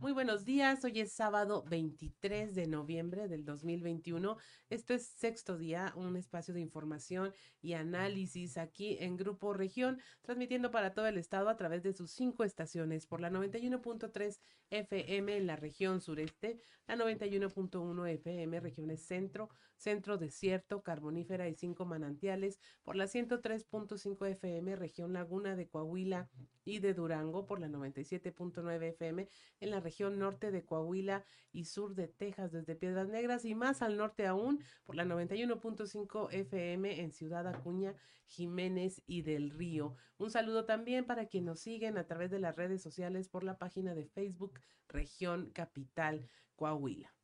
Muy buenos días, hoy es sábado 23 de noviembre del 2021. Esto es sexto día, un espacio de información y análisis aquí en Grupo Región, transmitiendo para todo el estado a través de sus cinco estaciones por la 91.3 FM en la región sureste, la 91.1 FM regiones centro, centro desierto, carbonífera y cinco manantiales, por la 103.5 FM región laguna de Coahuila y de Durango, por la 97.9 FM en la región norte de Coahuila y sur de Texas desde Piedras Negras y más al norte aún por la 91.5 FM en Ciudad Acuña, Jiménez y del Río. Un saludo también para quienes nos siguen a través de las redes sociales por la página de Facebook Región Capital Coahuila.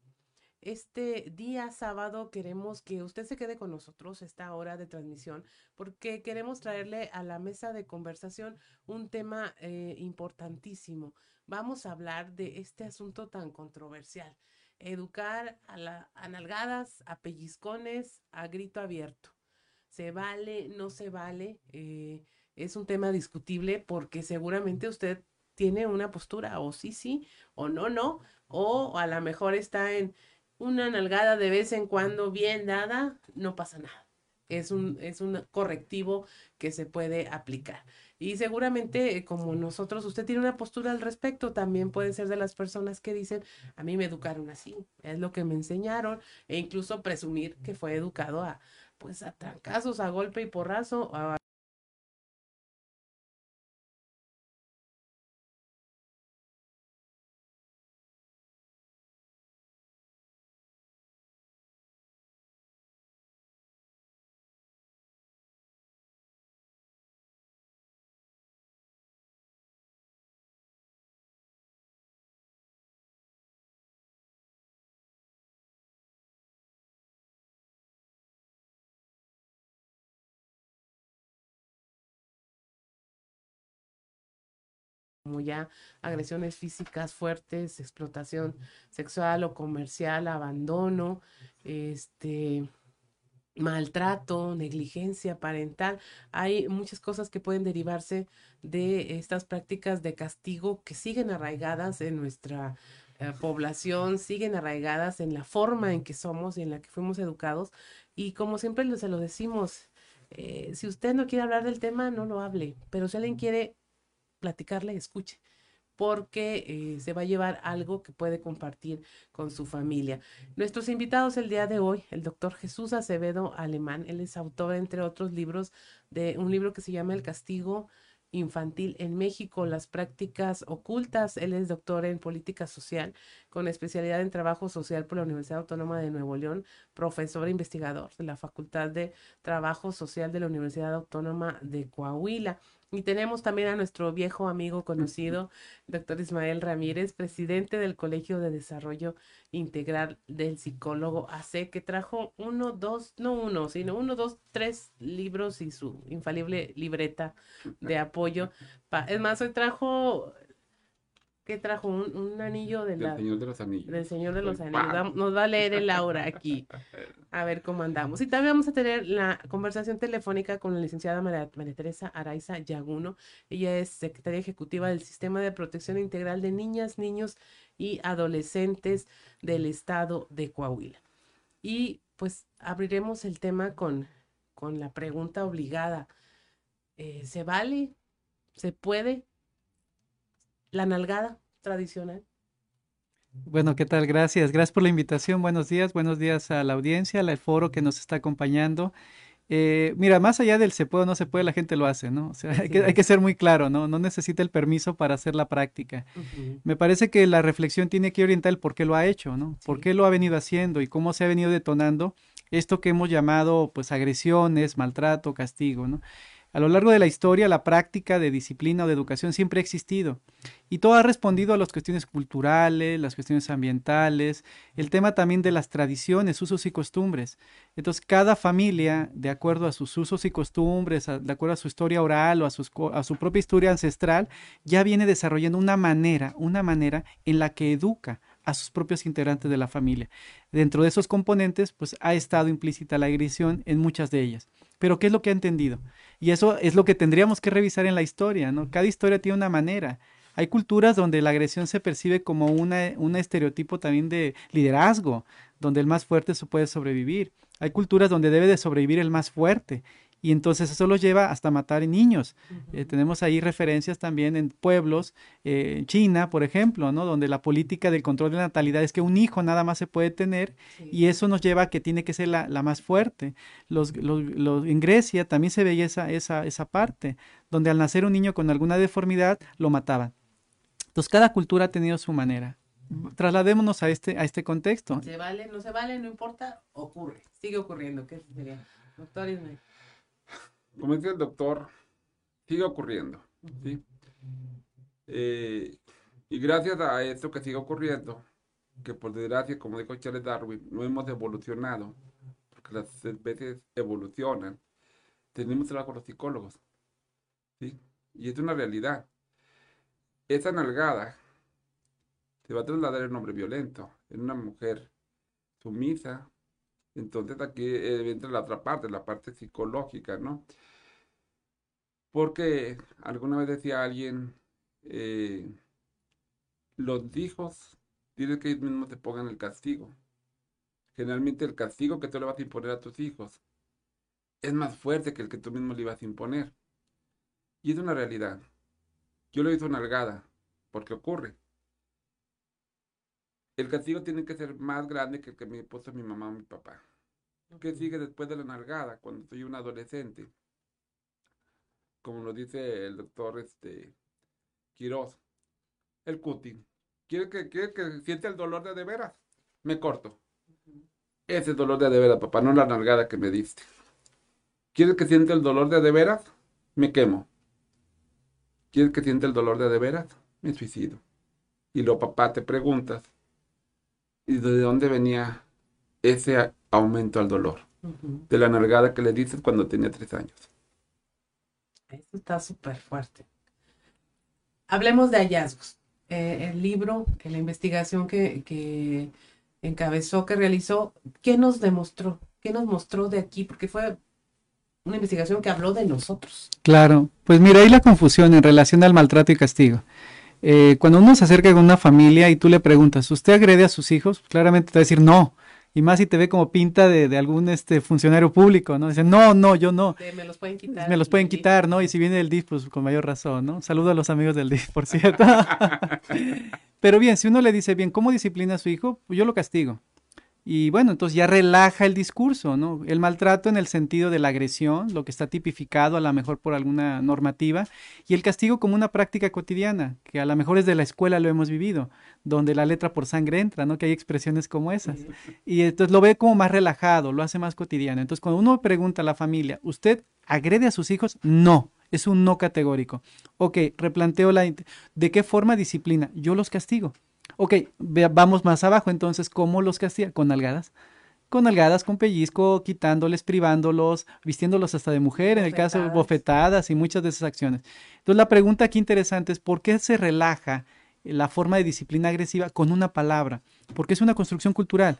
Este día sábado queremos que usted se quede con nosotros esta hora de transmisión porque queremos traerle a la mesa de conversación un tema eh, importantísimo vamos a hablar de este asunto tan controversial. Educar a, la, a nalgadas, a pellizcones, a grito abierto. ¿Se vale? ¿No se vale? Eh, es un tema discutible porque seguramente usted tiene una postura o sí, sí, o no, no, o a lo mejor está en una nalgada de vez en cuando bien dada, no pasa nada. Es un, es un correctivo que se puede aplicar. Y seguramente, eh, como nosotros, usted tiene una postura al respecto, también puede ser de las personas que dicen, a mí me educaron así, es lo que me enseñaron, e incluso presumir que fue educado a, pues, a trancazos, a golpe y porrazo, a como ya agresiones físicas fuertes, explotación sexual o comercial, abandono, este maltrato, negligencia parental. Hay muchas cosas que pueden derivarse de estas prácticas de castigo que siguen arraigadas en nuestra eh, población, siguen arraigadas en la forma en que somos y en la que fuimos educados. Y como siempre se lo decimos, eh, si usted no quiere hablar del tema, no lo hable, pero si alguien quiere platicarle, escuche porque eh, se va a llevar algo que puede compartir con su familia. Nuestros invitados el día de hoy, el doctor Jesús Acevedo Alemán, él es autor, entre otros libros, de un libro que se llama El castigo infantil en México, las prácticas ocultas. Él es doctor en política social con especialidad en trabajo social por la Universidad Autónoma de Nuevo León, profesor e investigador de la Facultad de Trabajo Social de la Universidad Autónoma de Coahuila. Y tenemos también a nuestro viejo amigo conocido, doctor Ismael Ramírez, presidente del Colegio de Desarrollo Integral del Psicólogo AC, que trajo uno, dos, no uno, sino uno, dos, tres libros y su infalible libreta de apoyo. Es más, hoy trajo ¿Qué trajo? Un, anillo de del Señor de los Anillos. Del Señor de los Anillos. Nos va a leer el aura aquí. A ver cómo andamos. Y también vamos a tener la conversación telefónica con la licenciada María, Teresa Araiza Yaguno. Ella es secretaria ejecutiva del Sistema de Protección Integral de Niñas, Niños y Adolescentes del Estado de Coahuila. Y pues abriremos el tema con, con la pregunta obligada. Eh, ¿Se vale? ¿Se puede? La nalgada tradicional. Bueno, ¿qué tal? Gracias. Gracias por la invitación. Buenos días. Buenos días a la audiencia, al foro que nos está acompañando. Eh, mira, más allá del se puede o no se puede, la gente lo hace, ¿no? O sea, hay, que, hay que, ser muy claro, ¿no? No necesita el permiso para hacer la práctica. Me parece que la reflexión tiene que orientar el por qué lo ha hecho, ¿no? Por qué lo ha venido haciendo y cómo se ha venido detonando esto que hemos llamado, pues, agresiones, maltrato, castigo, ¿no? A lo largo de la historia, la práctica de disciplina o de educación siempre ha existido y todo ha respondido a las cuestiones culturales, las cuestiones ambientales, el tema también de las tradiciones, usos y costumbres. Entonces, cada familia, de acuerdo a sus usos y costumbres, de acuerdo a su historia oral o a, a su propia historia ancestral, ya viene desarrollando una manera, una manera en la que educa a sus propios integrantes de la familia. Dentro de esos componentes, pues ha estado implícita la agresión en muchas de ellas. Pero ¿qué es lo que ha entendido? Y eso es lo que tendríamos que revisar en la historia, ¿no? Cada historia tiene una manera. Hay culturas donde la agresión se percibe como una, un estereotipo también de liderazgo, donde el más fuerte se puede sobrevivir. Hay culturas donde debe de sobrevivir el más fuerte y entonces eso los lleva hasta matar niños. Eh, tenemos ahí referencias también en pueblos, eh, en China, por ejemplo, ¿no? donde la política del control de la natalidad es que un hijo nada más se puede tener y eso nos lleva a que tiene que ser la, más fuerte. Los, los, en Grecia también se veía esa, esa, esa parte, donde al nacer un niño con alguna deformidad lo mataban. Entonces cada cultura ha tenido su manera trasladémonos a este, a este contexto. Se vale, no se vale, no importa, ocurre, sigue ocurriendo. ¿Qué sería? Doctor Ismael como dice el doctor, sigue ocurriendo. ¿sí? Eh, y gracias a esto que sigue ocurriendo, que por desgracia, como dijo Charles Darwin, no hemos evolucionado, porque las especies evolucionan, tenemos trabajo con los psicólogos. ¿sí? Y es una realidad. Esa nalgada se va a trasladar en un hombre violento, en una mujer sumisa, entonces aquí eh, entra la otra parte, la parte psicológica, ¿no? Porque alguna vez decía alguien, eh, los hijos tienen que ellos mismos te pongan el castigo. Generalmente el castigo que tú le vas a imponer a tus hijos es más fuerte que el que tú mismo le ibas a imponer. Y es una realidad. Yo lo hice una algada, porque ocurre. El castigo tiene que ser más grande que el que me puso mi mamá o mi papá. ¿Qué sigue después de la nalgada, cuando soy un adolescente? Como lo dice el doctor este, Quiroz, el cutting. ¿Quiere que, quiere que siente el dolor de de veras? Me corto. Ese dolor de de veras, papá, no la nalgada que me diste. ¿Quieres que siente el dolor de de veras? Me quemo. ¿Quieres que siente el dolor de de veras? Me suicido. Y lo papá te preguntas, y de dónde venía ese aumento al dolor. De la nalgada que le dices cuando tenía tres años. Esto está súper fuerte. Hablemos de hallazgos. Eh, el libro, la investigación que, que encabezó, que realizó, ¿qué nos demostró? ¿Qué nos mostró de aquí? Porque fue una investigación que habló de nosotros. Claro, pues mira, ahí la confusión en relación al maltrato y castigo. Eh, cuando uno se acerca con una familia y tú le preguntas, ¿usted agrede a sus hijos? Claramente te va a decir no. Y más si te ve como pinta de, algún este funcionario público, ¿no? Dicen, no, no, yo no. me los pueden quitar. Me los pueden quitar, ¿no? Y si viene del DIF, pues con mayor razón, ¿no? Saludo a los amigos del DIF, por cierto. Pero bien, si uno le dice, bien, ¿cómo disciplina a su hijo? Pues yo lo castigo. Y bueno, entonces ya relaja el discurso, ¿no? El maltrato en el sentido de la agresión, lo que está tipificado a lo mejor por alguna normativa, y el castigo como una práctica cotidiana, que a lo mejor desde la escuela lo hemos vivido, donde la letra por sangre entra, ¿no? Que hay expresiones como esas. Y entonces lo ve como más relajado, lo hace más cotidiano. Entonces cuando uno pregunta a la familia, ¿usted agrede a sus hijos? No. Es un no categórico. Ok, replanteo la... ¿De qué forma disciplina? Yo los castigo. Ok, vamos más abajo entonces, ¿cómo los castiga? Con algadas. Con algadas, con pellizco, quitándoles, privándolos, vistiéndolos hasta de mujer, en el caso de bofetadas y muchas de esas acciones. Entonces la pregunta aquí interesante es, ¿por qué se relaja la forma de disciplina agresiva con una palabra? Porque es una construcción cultural.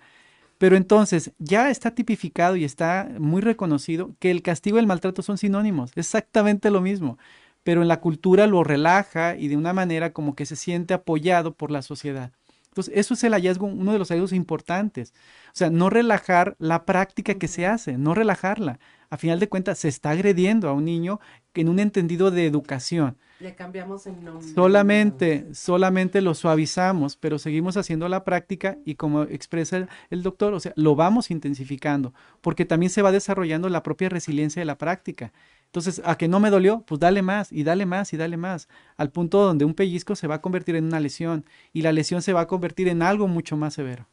Pero entonces ya está tipificado y está muy reconocido que el castigo y el maltrato son sinónimos, exactamente lo mismo pero en la cultura lo relaja y de una manera como que se siente apoyado por la sociedad. Entonces, eso es el hallazgo, uno de los hallazgos importantes. O sea, no relajar la práctica que se hace, no relajarla. A final de cuentas, se está agrediendo a un niño en un entendido de educación. Le cambiamos el nombre. Solamente, solamente lo suavizamos, pero seguimos haciendo la práctica y como expresa el, el, doctor, o sea, lo vamos intensificando, porque también se va desarrollando la propia resiliencia de la práctica. Entonces, a que no me dolió, pues dale más y dale más y dale más, al punto donde un pellizco se va a convertir en una lesión y la lesión se va a convertir en algo mucho más severo.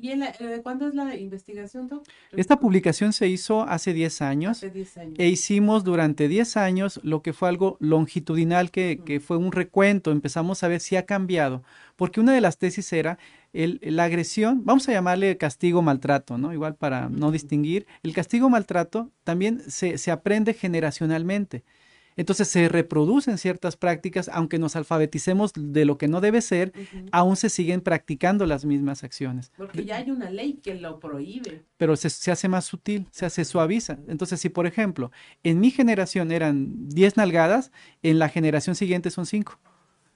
¿Y en eh, cuándo es la investigación, doctor? Esta publicación se hizo hace 10 años, hace 10 años. e hicimos durante 10 años lo que fue algo longitudinal, que, que, fue un recuento, empezamos a ver si ha cambiado, porque una de las tesis era el, la agresión, vamos a llamarle castigo maltrato, ¿no? Igual para no distinguir, el castigo maltrato también se, se aprende generacionalmente. Entonces se reproducen ciertas prácticas, aunque nos alfabeticemos de lo que no debe ser, aún se siguen practicando las mismas acciones. Porque ya hay una ley que lo prohíbe. Pero se, se hace más sutil, se hace suaviza. Entonces, si por ejemplo, en mi generación eran 10 nalgadas, en la generación siguiente son 5.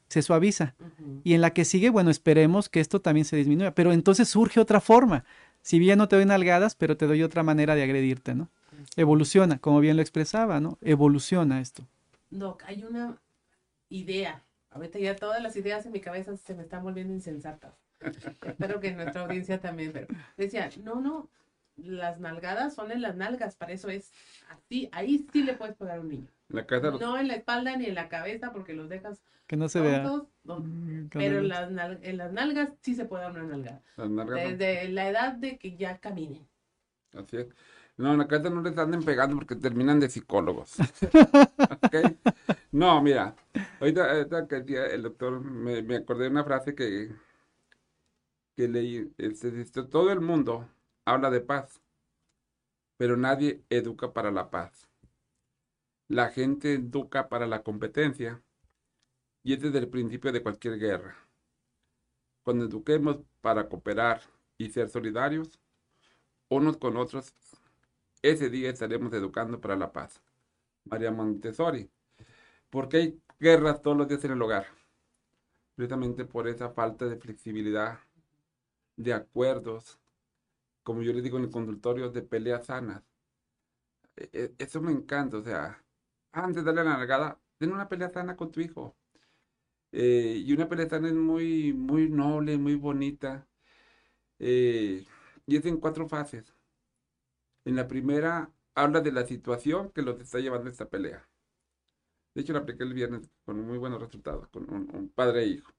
Se suaviza. Y en la que sigue, bueno, esperemos que esto también se disminuya. Pero entonces surge otra forma. Si bien no te doy nalgadas, pero te doy otra manera de agredirte, ¿no? Evoluciona, como bien lo expresaba, ¿no? Evoluciona esto. Doc, hay una idea. Ahorita ya todas las ideas en mi cabeza se me están volviendo insensatas. Espero que nuestra audiencia también. Pero decía, no, no, las nalgadas son en las nalgas, para eso es así. Ahí sí le puedes pegar a un niño. En la casa, No en la espalda ni en la cabeza porque los dejas Que no se vea. tontos. Mm, Pero en las, en las nalgas sí se puede dar una nalgada. las nalgas no. Desde la edad de que ya caminen. Así es. No, en la casa no les anden pegando porque terminan de psicólogos. ¿Ok? No, mira, ahorita, ahorita que decía el doctor, me, me acordé de una frase que, que leí. este, todo el mundo habla de paz, pero nadie educa para la paz. La gente educa para la competencia y es el principio de cualquier guerra. Cuando eduquemos para cooperar y ser solidarios, unos con otros, ese día estaremos educando para la paz. María Montessori. ¿Por qué hay guerras todos los días en el hogar? Precisamente por esa falta de flexibilidad, de acuerdos, como yo les digo en el consultorio, de peleas sanas. E- e- Eso me encanta, o sea, antes de darle la nalgada, ten una pelea sana con tu hijo. Eh, y una pelea sana es muy, muy noble, muy bonita. Eh, y es en cuatro fases. En la primera habla de la situación que los está llevando a esta pelea. De hecho, la apliqué el viernes con muy buenos resultados, con un, padre e hijo.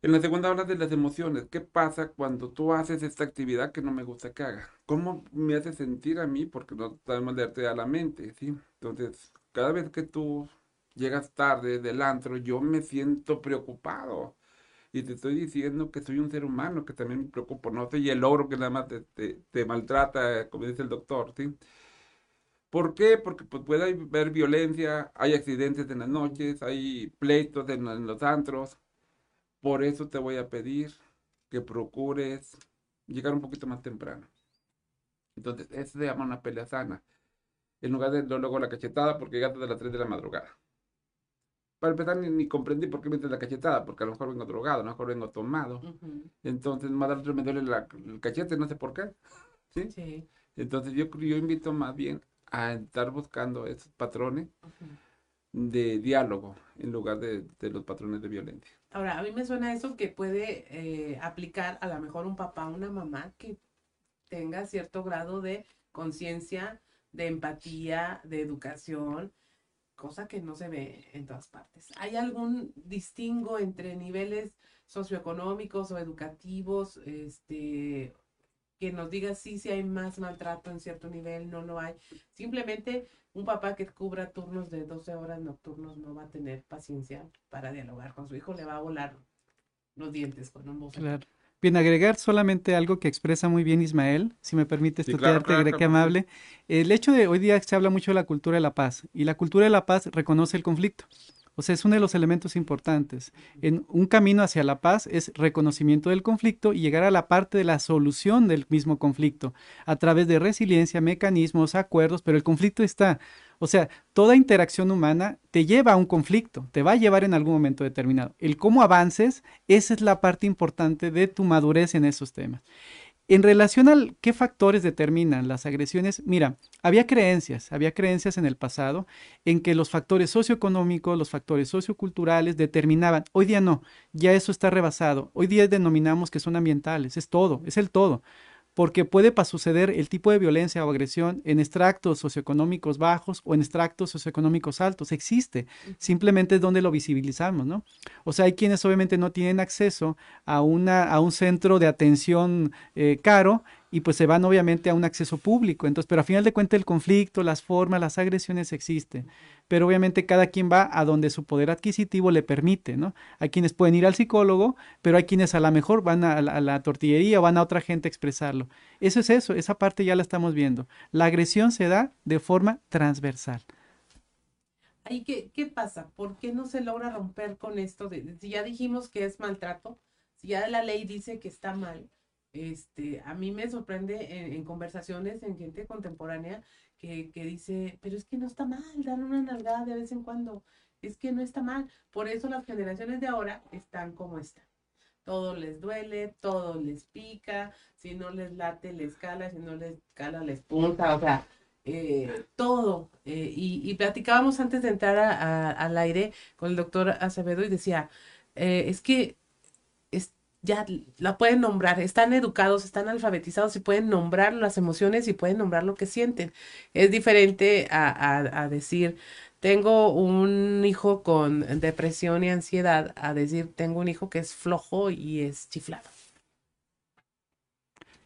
En la segunda habla de las emociones. ¿Qué pasa cuando tú haces esta actividad que no me gusta que haga? ¿Cómo me hace sentir a mí? Porque no sabemos leerte a la mente, ¿sí? Entonces, cada vez que tú llegas tarde del antro, yo me siento preocupado. Y te estoy diciendo que soy un ser humano, que también me preocupo. No soy el ogro que nada más te, te- te maltrata, como dice el doctor, ¿sí? ¿Por qué? Porque pues, puede haber violencia, hay accidentes en las noches, hay pleitos en, en los antros. Por eso te voy a pedir que procures llegar un poquito más temprano. Entonces, eso se llama una pelea sana. En lugar de luego la cachetada, porque llegaste a las 3 de la madrugada. Para empezar, ni, ni comprendí por qué me la cachetada, porque a lo mejor vengo drogado, a lo mejor vengo tomado. Entonces, más al otro me duele la- el cachete, no sé por qué. ¿Sí? Sí. Entonces, yo, yo invito más bien a estar buscando esos patrones de diálogo en lugar de, de los patrones de violencia. Ahora, a mí me suena eso que puede eh, aplicar a lo mejor un papá, una mamá que tenga cierto grado de conciencia, de empatía, de educación, cosa que no se ve en todas partes. ¿Hay algún distingo entre niveles socioeconómicos o educativos, este, que nos diga sí, si hay más maltrato en cierto nivel, no lo hay? Simplemente un papá que cubra turnos de 12 horas nocturnos no va a tener paciencia para dialogar con su hijo, le va a volar los dientes con un bofetón. Claro. Bien, agregar solamente algo que expresa muy bien Ismael, si me permites Sí, claro, claro, amable. El hecho de hoy día se habla mucho de la cultura de la paz y la cultura de la paz reconoce el conflicto. O sea, es uno de los elementos importantes. En un camino hacia la paz es reconocimiento del conflicto y llegar a la parte de la solución del mismo conflicto a través de resiliencia, mecanismos, acuerdos, pero el conflicto está. O sea, toda interacción humana te lleva a un conflicto, te va a llevar en algún momento determinado. El cómo avances, esa es la parte importante de tu madurez en esos temas. En relación al qué factores determinan las agresiones, mira, había creencias, había creencias en el pasado en que los factores socioeconómicos, los factores socioculturales determinaban. Hoy día no, ya eso está rebasado. Hoy día denominamos que son ambientales, es todo, es el todo. Porque puede suceder el tipo de violencia o agresión en extractos socioeconómicos bajos o en extractos socioeconómicos altos. Existe, simplemente es donde lo visibilizamos, ¿no? O sea, hay quienes obviamente no tienen acceso a, una, a un centro de atención eh, caro y pues se van obviamente a un acceso público. Entonces, pero a final de cuentas el conflicto, las formas, las agresiones existen. Pero obviamente cada quien va a donde su poder adquisitivo le permite, ¿no? Hay quienes pueden ir al psicólogo, pero hay quienes a lo mejor van a la, tortillería o van a otra gente a expresarlo. Eso es eso, esa parte ya la estamos viendo. La agresión se da de forma transversal. Ahí, ¿qué, ¿qué pasa? ¿Por qué no se logra romper con esto? Si ya dijimos que es maltrato, si ya la ley dice que está mal, este, a mí me sorprende en, conversaciones en gente contemporánea que, que, dice, pero es que no está mal, dar una nalgada de vez en cuando, es que no está mal. Por eso las generaciones de ahora están como están. Todo les duele, todo les pica, si no les late, les cala, si no les cala, les punta, o sea, eh, todo. Eh, y, platicábamos antes de entrar al aire con el doctor Acevedo y decía, eh, es que es, ya la pueden nombrar, están educados, están alfabetizados y pueden nombrar las emociones y pueden nombrar lo que sienten. Es diferente a, a decir, tengo un hijo con depresión y ansiedad, a decir, tengo un hijo que es flojo y es chiflado.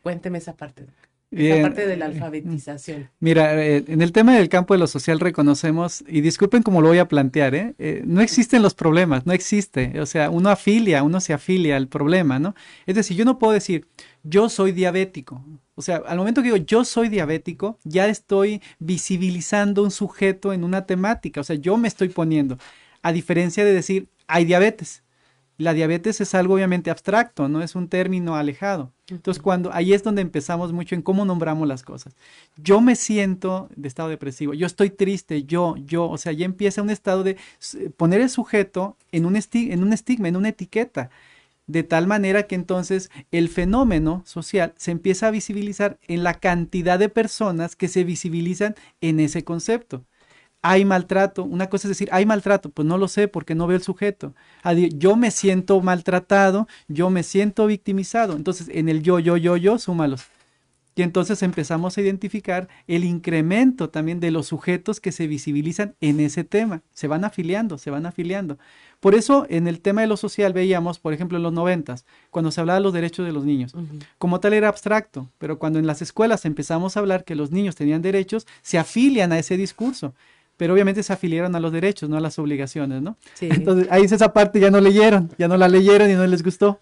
Cuénteme esa parte. Bien. parte de la alfabetización. Mira, eh, en el tema del campo de lo social reconocemos, y disculpen cómo lo voy a plantear, ¿eh? ¿eh? no existen los problemas, no existe. O sea, uno afilia, uno se afilia al problema, ¿no? Es decir, yo no puedo decir, yo soy diabético. O sea, al momento que digo yo soy diabético, ya estoy visibilizando un sujeto en una temática. O sea, yo me estoy poniendo. A diferencia de decir, hay diabetes. La diabetes es algo obviamente abstracto, no es un término alejado. Entonces, cuando ahí es donde empezamos mucho en cómo nombramos las cosas. Yo me siento de estado depresivo, yo estoy triste, yo, yo, o sea, ya empieza un estado de poner el sujeto en un, en un estigma, en una etiqueta, de tal manera que entonces el fenómeno social se empieza a visibilizar en la cantidad de personas que se visibilizan en ese concepto hay maltrato. Una cosa es decir, hay maltrato, pues no lo sé porque no veo el sujeto. Yo me siento maltratado, yo me siento victimizado. Entonces, en el yo, yo, yo, yo, súmalos. Y entonces empezamos a identificar el incremento también de los sujetos que se visibilizan en ese tema. Se van afiliando, se van afiliando. Por eso en el tema de lo social veíamos, por ejemplo, en los noventas, cuando se hablaba de los derechos de los niños. Como tal era abstracto, pero cuando en las escuelas empezamos a hablar que los niños tenían derechos, se afilian a ese discurso pero obviamente se afiliaron a los derechos, no a las obligaciones, ¿no? Sí. Entonces, ahí es esa parte ya no leyeron, ya no la leyeron y no les gustó.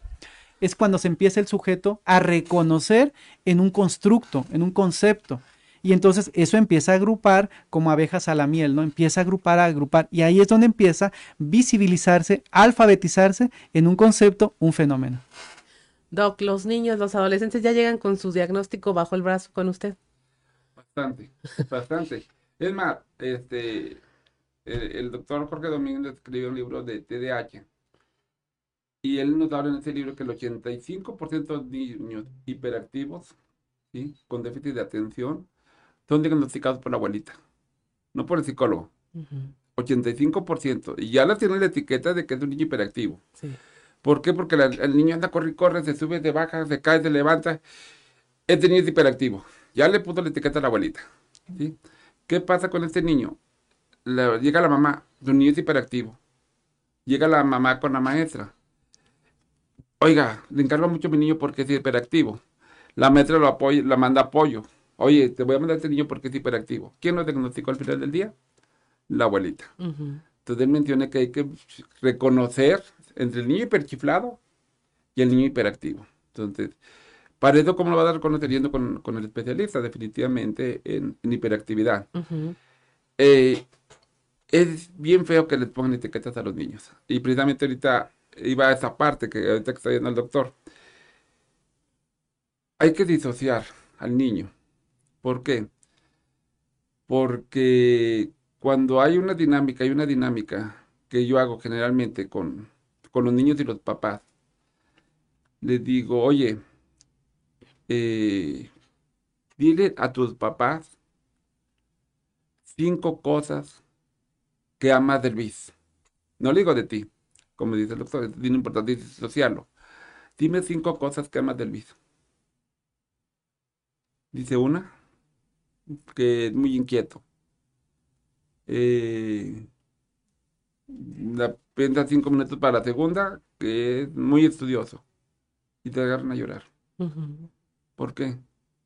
Es cuando se empieza el sujeto a reconocer en un constructo, en un concepto. Y entonces eso empieza a agrupar como abejas a la miel, ¿no? Empieza a agrupar, a agrupar. Y ahí es donde empieza a visibilizarse, alfabetizarse en un concepto, un fenómeno. Doc, los niños, los adolescentes ya llegan con su diagnóstico bajo el brazo con usted. Bastante, bastante. Es más, este, el, doctor Jorge Domínguez escribió un libro de TDAH y él nos habla en ese libro que el 85% de niños hiperactivos, ¿sí? con déficit de atención, son diagnosticados por la abuelita, no por el psicólogo. 85%. Y ya la tienen la etiqueta de que es un niño hiperactivo. ¿Por qué? Porque el niño anda, corre y corre, se sube, se baja, se cae, se levanta. Este niño es hiperactivo. Ya le puso la etiqueta a la abuelita. ¿sí? ¿Qué pasa con este niño? llega la mamá, su niño es hiperactivo. Llega la mamá con la maestra. Oiga, le encargo mucho a mi niño porque es hiperactivo. La maestra lo apoya, la manda apoyo. Oye, te voy a mandar a este niño porque es hiperactivo. ¿Quién lo diagnosticó al final del día? La abuelita. Entonces él menciona que hay que reconocer entre el niño hiperchiflado y el niño hiperactivo. Entonces, para eso, ¿cómo lo va a dar conociendo con, con el especialista? Definitivamente en, hiperactividad. Eh, es bien feo que les pongan etiquetas a los niños. Y precisamente ahorita iba a esa parte que ahorita que está viendo el doctor. Hay que disociar al niño. ¿Por qué? Porque cuando hay una dinámica, hay una dinámica que yo hago generalmente con, con los niños y los papás. Les digo, oye, eh, dile a tus papás cinco cosas que amas del Luis. No le digo de ti, como dice el doctor, es bien importante disociarlo. Dime cinco cosas que amas del Luis. Dice una, que es muy inquieto. Eh, la piensa cinco minutos para la segunda, que es muy estudioso. Y te agarran a llorar. ¿Por qué?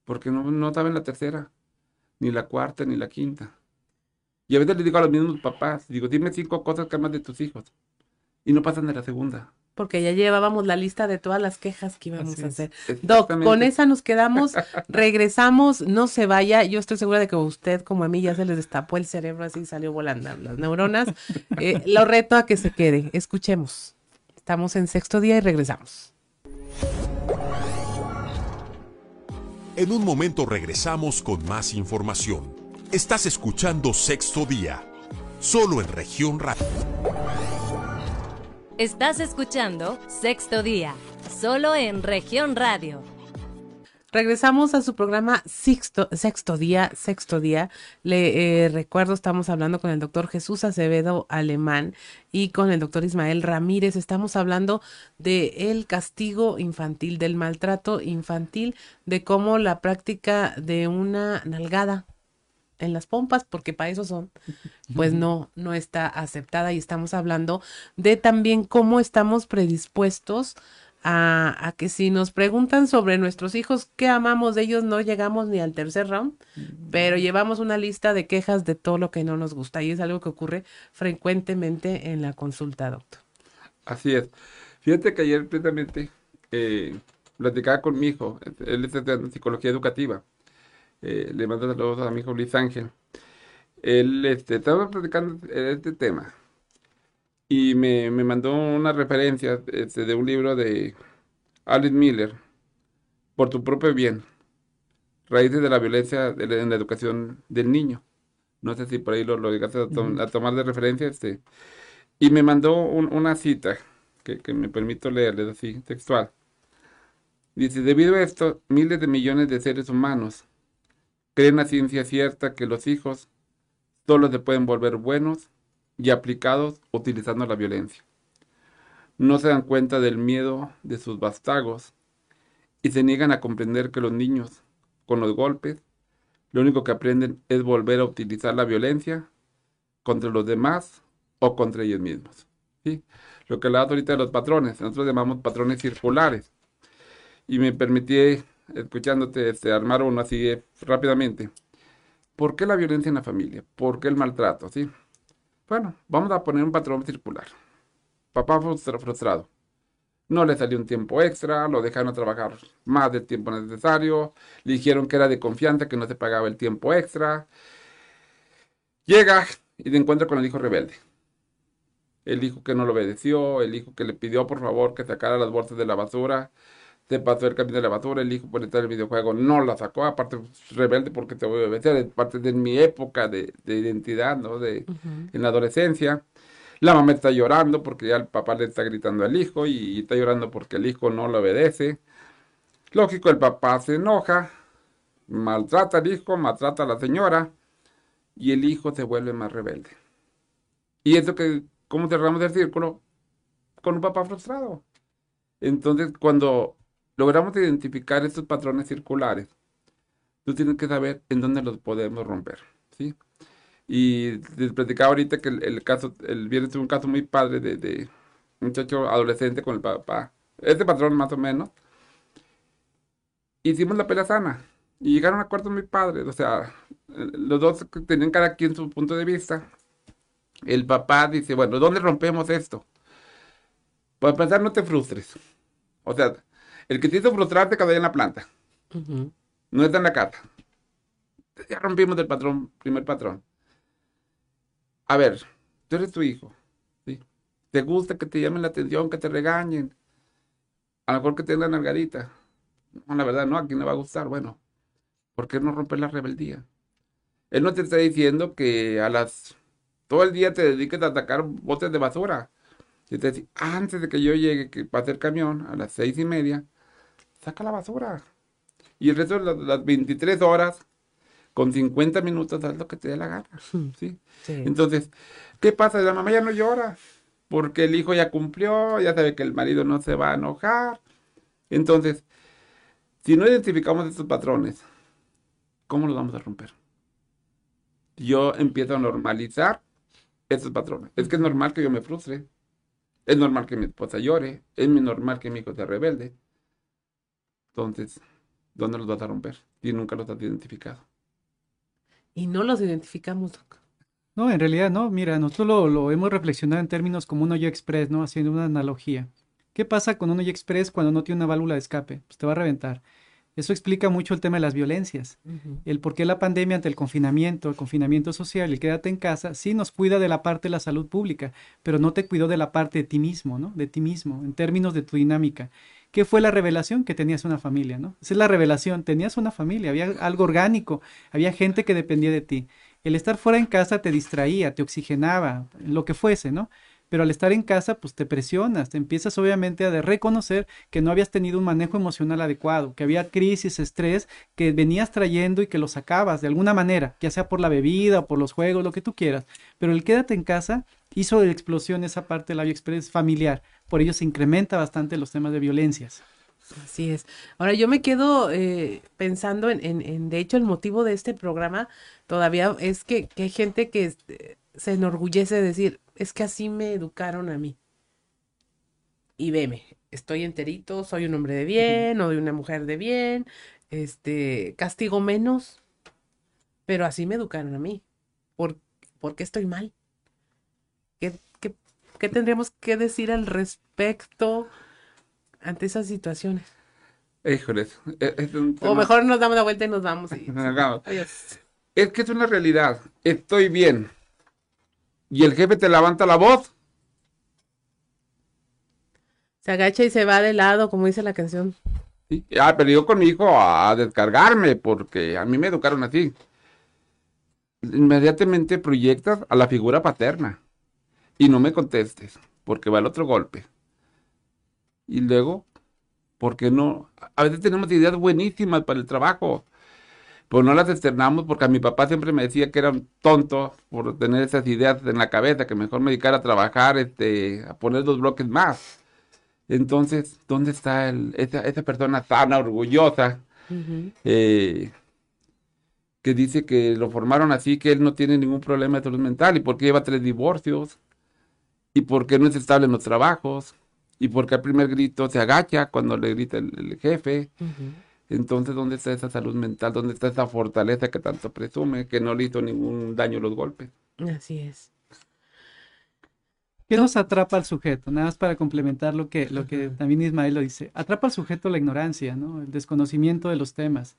Porque no, no saben la tercera, ni la cuarta, ni la quinta. Y a veces le digo a los mismos papás, digo, dime cinco cosas que amas de tus hijos. Y no pasan de la segunda. porque ya llevábamos la lista de todas las quejas que íbamos Así a hacer. Doc, con esa nos quedamos, regresamos, no se vaya. Yo estoy segura de que a usted, como a mí, ya se les destapó el cerebro, así salió volando las neuronas. Eh, lo reto a que se quede. Escuchemos. Estamos en sexto día y regresamos. En un momento regresamos con más información. Estás escuchando Sexto Día, solo en región radio. Estás escuchando Sexto Día, solo en región radio. Regresamos a su programa Sexto, sexto Día, Sexto Día. Le eh, recuerdo, estamos hablando con el doctor Jesús Acevedo Alemán y con el doctor Ismael Ramírez. Estamos hablando de el castigo infantil, del maltrato infantil, de cómo la práctica de una nalgada en las pompas, porque para eso son, pues no, no está aceptada y estamos hablando de también cómo estamos predispuestos a, a que si nos preguntan sobre nuestros hijos, ¿qué amamos de ellos? No llegamos ni al tercer round, pero llevamos una lista de quejas de todo lo que no nos gusta y es algo que ocurre frecuentemente en la consulta, doctor. Así es. Fíjate que ayer precisamente eh, platicaba con mi hijo, él es estudiante de psicología educativa. Eh, le mando saludos a mi hijo Luis Ángel. Él este, estaba platicando de este tema y me, me mandó una referencia este, de un libro de Alice Miller, Por tu propio bien, Raíces de la violencia de la- en la educación del niño. No sé si por ahí lo, lo llegaste a, tom- a tomar de referencia. Este, y me mandó un- una cita que, que me permito leerles así, textual. Dice, debido a esto, miles de millones de seres humanos creen a ciencia cierta que los hijos solo se pueden volver buenos y aplicados utilizando la violencia. No se dan cuenta del miedo de sus vástagos y se niegan a comprender que los niños, con los golpes, lo único que aprenden es volver a utilizar la violencia contra los demás o contra ellos mismos. ¿sí? Lo que hablabas ahorita de los patrones, nosotros llamamos patrones circulares. Y me permití, escuchándote, este, armar uno así eh, rápidamente. ¿Por qué la violencia en la familia? ¿Por qué el maltrato? ¿sí? Bueno, vamos a poner un patrón circular. Papá frustra- frustrado. No le salió un tiempo extra, lo dejaron trabajar más del tiempo necesario, le dijeron que era de confianza, que no se pagaba el tiempo extra. Llega y se encuentra con el hijo rebelde. El hijo que no lo obedeció, el hijo que le pidió por favor que sacara las bolsas de la basura, se pasó el camino de la basura, el hijo por estar en el videojuego no la sacó, aparte pues, rebelde porque te voy a obedecer, es parte de mi época de, de identidad, ¿no? De, en la adolescencia. La mamá está llorando porque ya el papá le está gritando al hijo y, y está llorando porque el hijo no le obedece. Lógico, el papá se enoja, maltrata al hijo, maltrata a la señora y el hijo se vuelve más rebelde. Y eso que, ¿cómo cerramos el círculo? Con un papá frustrado. Entonces, cuando logramos identificar estos patrones circulares, tú tienes que saber en dónde los podemos romper, ¿sí? Y les platicaba ahorita que el, el caso, el viernes tuve un caso muy padre de, de un muchacho adolescente con el papá. Este patrón más o menos. Hicimos la pelea sana. Y llegaron a acuerdos muy padres. O sea, los dos tenían cada quien su punto de vista. El papá dice, bueno, ¿dónde rompemos esto? Para empezar, no te frustres. O sea, el que te hizo frustrarte quedó ahí en la planta. No está en la casa. Ya rompimos el patrón, primer patrón. A ver, tú eres tu hijo. ¿sí? ¿Te gusta que te llamen la atención, que te regañen? A lo mejor que te den la nalgadita. No, la verdad, no, a quién le va a gustar. Bueno, ¿por qué no romper la rebeldía? Él no te está diciendo que a las... Todo el día te dediques a sacar botes de basura. Y te dice, antes de que yo llegue, que pase el camión, a las seis y media, saca la basura. Y el resto de las, las 23 horas, con 50 minutos, haz lo que te dé la gana. ¿sí? Sí. Entonces, ¿qué pasa? La mamá ya no llora, porque el hijo ya cumplió, ya sabe que el marido no se va a enojar. Entonces, si no identificamos estos patrones, ¿cómo los vamos a romper? Yo empiezo a normalizar estos patrones. Es que es normal que yo me frustre. Es normal que mi esposa llore. Es normal que mi hijo sea rebelde. Entonces, ¿dónde los vas a romper? Si nunca los has identificado. Y no los identificamos, doc. No, en realidad no. Mira, nosotros lo, lo hemos reflexionado en términos como un hoyo express, ¿no? Haciendo una analogía. ¿Qué pasa con un hoyo express cuando no tiene una válvula de escape? Pues te va a reventar. Eso explica mucho el tema de las violencias. El por qué la pandemia ante el confinamiento, el confinamiento social, el quédate en casa, sí nos cuida de la parte de la salud pública, pero no te cuidó de la parte de ti mismo, ¿no? De ti mismo, en términos de tu dinámica. ¿Qué fue la revelación? Que tenías una familia, ¿no? Esa es la revelación, tenías una familia, había algo orgánico, había gente que dependía de ti. El estar fuera en casa te distraía, te oxigenaba, lo que fuese, ¿no? Pero al estar en casa, pues te presionas, te empiezas obviamente a reconocer que no habías tenido un manejo emocional adecuado, que había crisis, estrés que venías trayendo y que lo sacabas de alguna manera, ya sea por la bebida o por los juegos, lo que tú quieras. Pero el quédate en casa hizo de explosión esa parte de la express familiar, por ello se incrementa bastante los temas de violencias. Así es. Ahora yo me quedo eh, pensando en, en, de hecho, el motivo de este programa todavía es que, hay gente que este, se enorgullece de decir, es que así me educaron a mí. Y veme, estoy enterito, soy un hombre de bien o de una mujer de bien, este, castigo menos, pero así me educaron a mí. ¿Por, qué estoy mal? ¿Qué, qué, tendríamos que decir al respecto ante esas situaciones? Híjoles, e, O mejor nos damos la vuelta y nos vamos. Es que es una realidad. Estoy bien y el jefe te levanta la voz. Se agacha y se va de lado, como dice la canción. Sí. Ah, pero yo con mi hijo a descargarme, porque a mí me educaron así. Inmediatamente proyectas a la figura paterna y no me contestes, porque va el otro golpe. Y luego, ¿por qué no? A veces tenemos ideas buenísimas para el trabajo, pues no las externamos porque a mi papá siempre me decía que era un tonto por tener esas ideas en la cabeza, que mejor me dedicara a trabajar, este, a poner dos bloques más. Entonces, ¿dónde está el, esa, esa persona sana, orgullosa, eh, que dice que lo formaron así, que él no tiene ningún problema de salud mental, y porque lleva tres divorcios, y porque no es estable en los trabajos, y porque al primer grito se agacha cuando le grita el, jefe. Entonces, ¿dónde está esa salud mental? ¿Dónde está esa fortaleza que tanto presume, que no le hizo ningún daño los golpes? Así es. ¿Qué nos atrapa al sujeto? Nada más para complementar lo que, lo que también Ismael lo dice. Atrapa al sujeto la ignorancia, ¿no? El desconocimiento de los temas.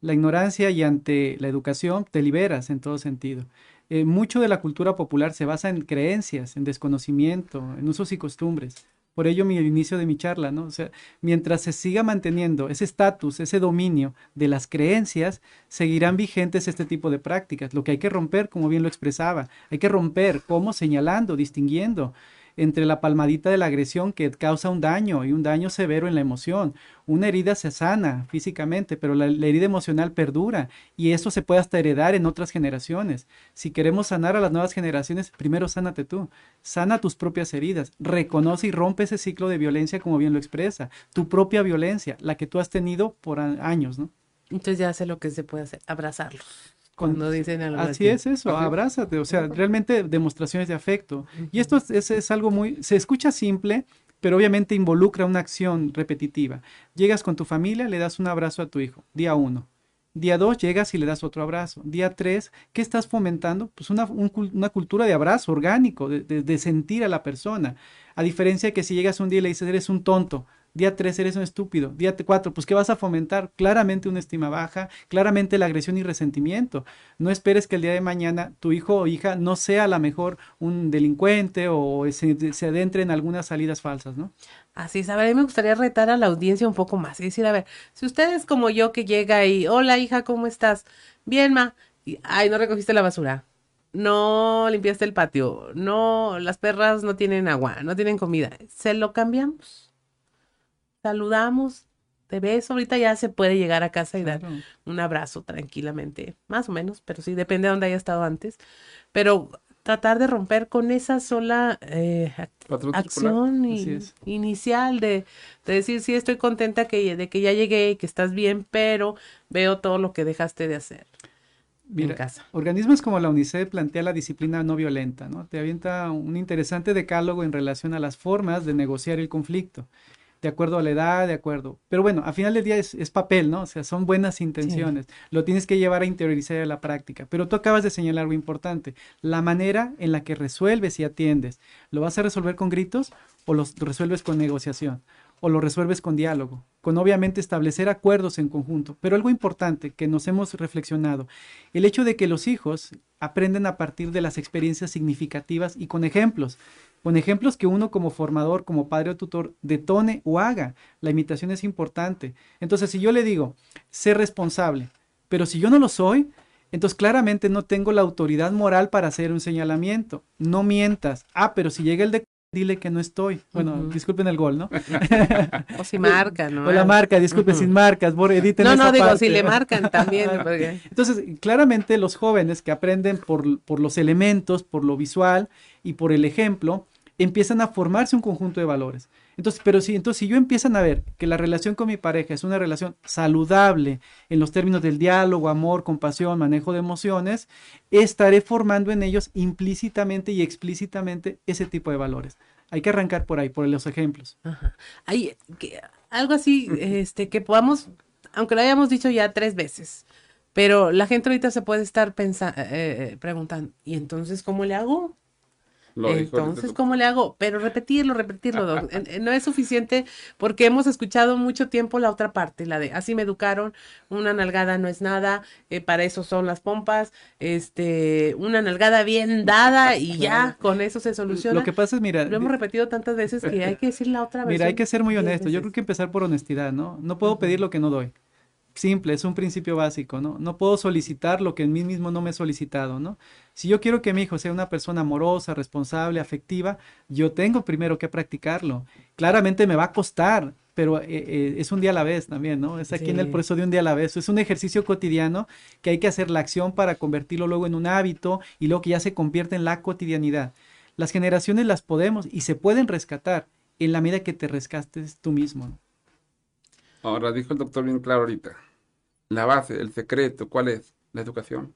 La ignorancia y ante la educación te liberas en todo sentido. Eh, mucho de la cultura popular se basa en creencias, en desconocimiento, en usos y costumbres. Por ello mi inicio de mi charla, ¿no? O sea, mientras se siga manteniendo ese estatus, ese dominio de las creencias, seguirán vigentes este tipo de prácticas. Lo que hay que romper, como bien lo expresaba, hay que romper, ¿cómo? Señalando, distinguiendo entre la palmadita de la agresión que causa un daño y un daño severo en la emoción. Una herida se sana físicamente, pero la, herida emocional perdura y eso se puede hasta heredar en otras generaciones. Si queremos sanar a las nuevas generaciones, primero sánate tú, sana tus propias heridas, reconoce y rompe ese ciclo de violencia como bien lo expresa, tu propia violencia, la que tú has tenido por años, ¿no? Entonces ya sé lo que se puede hacer, abrazarlos cuando dicen algo así. es eso, abrázate, o sea, realmente demostraciones de afecto. Y esto es, es, algo muy, se escucha simple, pero obviamente involucra una acción repetitiva. Llegas con tu familia, le das un abrazo a tu hijo, día uno. Día dos, llegas y le das otro abrazo. Día tres, ¿qué estás fomentando? Pues una, una cultura de abrazo orgánico, de, de sentir a la persona. A diferencia de que si llegas un día y le dices, eres un tonto, Día 3 eres un estúpido. Día 4, pues ¿qué vas a fomentar? Claramente una estima baja, claramente la agresión y resentimiento. No esperes que el día de mañana tu hijo o hija no sea a lo mejor un delincuente o se, se adentre en algunas salidas falsas, ¿no? Así es, a ver, a mí me gustaría retar a la audiencia un poco más y decir, a ver, si ustedes como yo que llega y, hola hija, ¿cómo estás? Bien, ma. Y, Ay, no recogiste la basura. No limpiaste el patio. No, las perras no tienen agua, no tienen comida. ¿Se lo cambiamos? Saludamos, te ves, ahorita ya se puede llegar a casa y dar un abrazo tranquilamente, más o menos, pero sí, depende de dónde haya estado antes, pero tratar de romper con esa sola eh, acción inicial de, decir, sí, estoy contenta que, de que ya llegué y que estás bien, pero veo todo lo que dejaste de hacer. en casa. organismos como la UNICEF plantea la disciplina no violenta, ¿no? Te avienta un interesante decálogo en relación a las formas de negociar el conflicto de acuerdo a la edad, de acuerdo. Pero bueno, a final del día es, papel, ¿no? O sea, son buenas intenciones. Lo tienes que llevar a interiorizar a la práctica. Pero tú acabas de señalar algo importante, la manera en la que resuelves y atiendes. ¿Lo vas a resolver con gritos o los resuelves con negociación o lo resuelves con diálogo, con obviamente establecer acuerdos en conjunto. Pero algo importante que nos hemos reflexionado, el hecho de que los hijos aprenden a partir de las experiencias significativas y con ejemplos, con ejemplos que uno como formador, como padre o tutor, detone o haga. La imitación es importante. Entonces, si yo le digo, sé responsable, pero si yo no lo soy, entonces claramente no tengo la autoridad moral para hacer un señalamiento. No mientas. Ah, pero si llega el de dile que no estoy. Bueno, disculpen el gol, ¿no? o si marcan, ¿no? O la marca, disculpen, sin marcas, por editen No, esa no, digo, parte. si le marcan también. porque- Entonces, claramente los jóvenes que aprenden por, por los elementos, por lo visual y por el ejemplo, empiezan a formarse un conjunto de valores. Entonces, pero si, entonces, si yo empiezan a ver que la relación con mi pareja es una relación saludable en los términos del diálogo, amor, compasión, manejo de emociones, estaré formando en ellos implícitamente y explícitamente ese tipo de valores. Hay que arrancar por ahí, por los ejemplos. Ajá. Hay que- algo así, este, que podamos, aunque lo hayamos dicho ya tres veces, pero la gente ahorita se puede estar pensando, preguntando, ¿y entonces cómo le hago? Lo Entonces, ¿cómo le hago? Pero repetirlo, repetirlo, doc. No es suficiente porque hemos escuchado mucho tiempo la otra parte, la de así me educaron, una nalgada no es nada, eh, para eso son las pompas, este, una nalgada bien dada y ya con eso se soluciona. Lo que pasa es, mira, Lo hemos repetido tantas veces que hay que decir la otra vez. Mira, hay que ser muy honesto. Yo creo que empezar por honestidad, ¿no? No puedo pedir lo que no doy. Simple, es un principio básico, ¿no? No puedo solicitar lo que en mí mismo no me he solicitado, ¿no? Si yo quiero que mi hijo sea una persona amorosa, responsable, afectiva, yo tengo primero que practicarlo. Claramente me va a costar, pero eh, eh, es un día a la vez también, ¿no? Es aquí en el proceso de un día a la vez. Es un ejercicio cotidiano que hay que hacer la acción para convertirlo luego en un hábito y luego que ya se convierte en la cotidianidad. Las generaciones las podemos y se pueden rescatar en la medida que te rescates tú mismo. ¿no? Ahora dijo el doctor bien claro ahorita. La base, el secreto, ¿cuál es? La educación.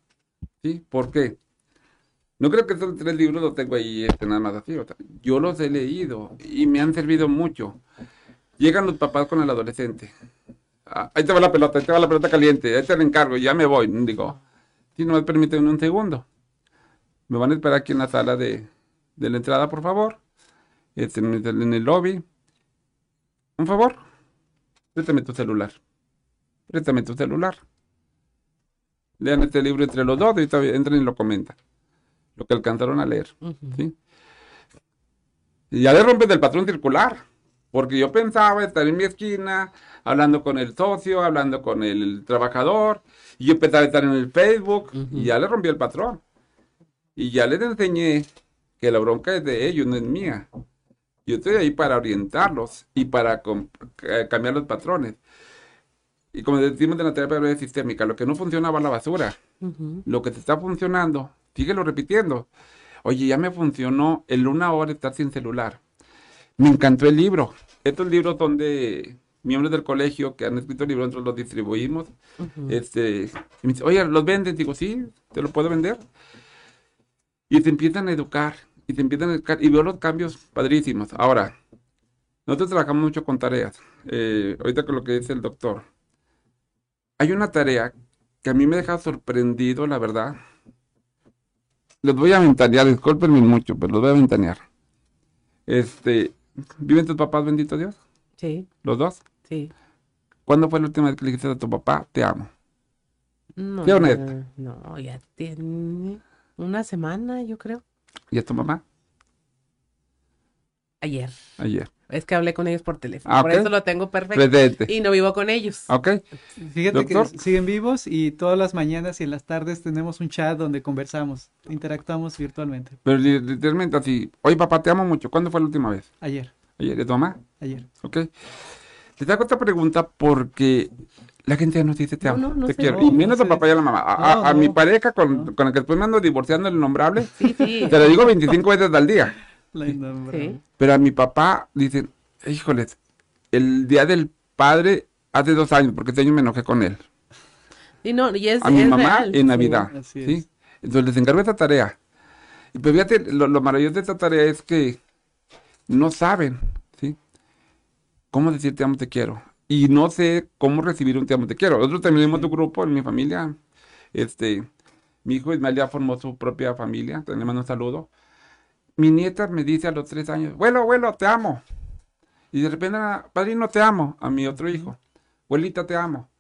¿Sí? ¿Por qué? No creo que esos tres libros los tengo ahí este, nada más así. o sea, yo los he leído y me han servido mucho. Llegan los papás con el adolescente. Ah, ahí te va la pelota, ahí te va la pelota caliente, ahí te la encargo, ya me voy. Digo, si no me permiten un segundo. Me van a esperar aquí en la sala de, de la entrada, por favor. Este, en, el- lobby. Un favor. Préstame tu celular. Préstame tu celular. Lean este libro entre los dos y entran y lo comentan. Lo que alcanzaron a leer. ¿sí? Y ya le rompes del patrón circular. Porque yo pensaba estar en mi esquina, hablando con el socio, hablando con el trabajador. Y yo pensaba estar en el Facebook. Y ya le rompí el patrón. Y ya les enseñé que la bronca es de ellos, no es mía. Yo estoy ahí para orientarlos y para eh, cambiar los patrones. Y como decimos en la terapia breve sistémica, lo que no funciona va a la basura. Lo que te está funcionando, síguelo repitiendo. Oye, ya me funcionó el una hora estar sin celular. Me encantó el libro. Estos libros son de miembros del colegio que han escrito libros, nosotros los distribuimos. este, y me dice, oye, ¿los venden? Digo, sí, te lo puedo vender. Y se empiezan a educar, y se empiezan a y veo los cambios padrísimos. Ahora, nosotros trabajamos mucho con tareas. Eh, ahorita con lo que dice el doctor. Hay una tarea que a mí me deja sorprendido, la verdad. Los voy a ventanear, discúlpenme mucho, pero los voy a ventanear. Este, ¿viven tus papás, bendito Dios? Sí, ¿Los dos? sí. ¿Cuándo fue la última vez que le dijiste a tu papá, te amo? No, ¿Sí o neta? no, ya tiene una semana, yo creo. ¿Y a tu mamá? Ayer. Ayer. Es que hablé con ellos por teléfono. Ah, Por eso lo tengo perfecto. Presente. Y no vivo con ellos. ¿Ok? Fíjate Doctor. que siguen vivos y todas las mañanas y en las tardes tenemos un chat donde conversamos, interactuamos virtualmente. Pero li- literalmente así, oye papá, te amo mucho. ¿Cuándo fue la última vez? Ayer, Ayer, ¿de tu mamá? ayer. ¿Ok? Te hago esta pregunta porque la gente ya nos dice te amo, no, no te quiero. Y menos no a papá y a la mamá. A, a- No, a mi no. pareja con, con la que después me ando divorciando el innombrable, Sí, sí. te lo digo 25 veces al día. La innombrable. Sí. Pero a mi papá dicen, híjoles, el día del padre hace dos años, porque este año me enojé con él. Y no, y es, A mi es mamá real. en Navidad. así ¿sí? es. Entonces les encargo esta tarea. Y pues fíjate, lo, lo maravilloso de esta tarea es que no saben, ¿sí? Cómo decir te amo, te quiero. Y no sé cómo recibir un te amo, te quiero. Nosotros también tenemos tu grupo en mi familia. Este, mi hijo Ismael ya formó su propia familia. Mando un saludo. mi nieta me dice a los tres años, abuelo, abuelo, te amo. Y de repente, padrino, te amo, a mi otro hijo. Abuelita, te amo.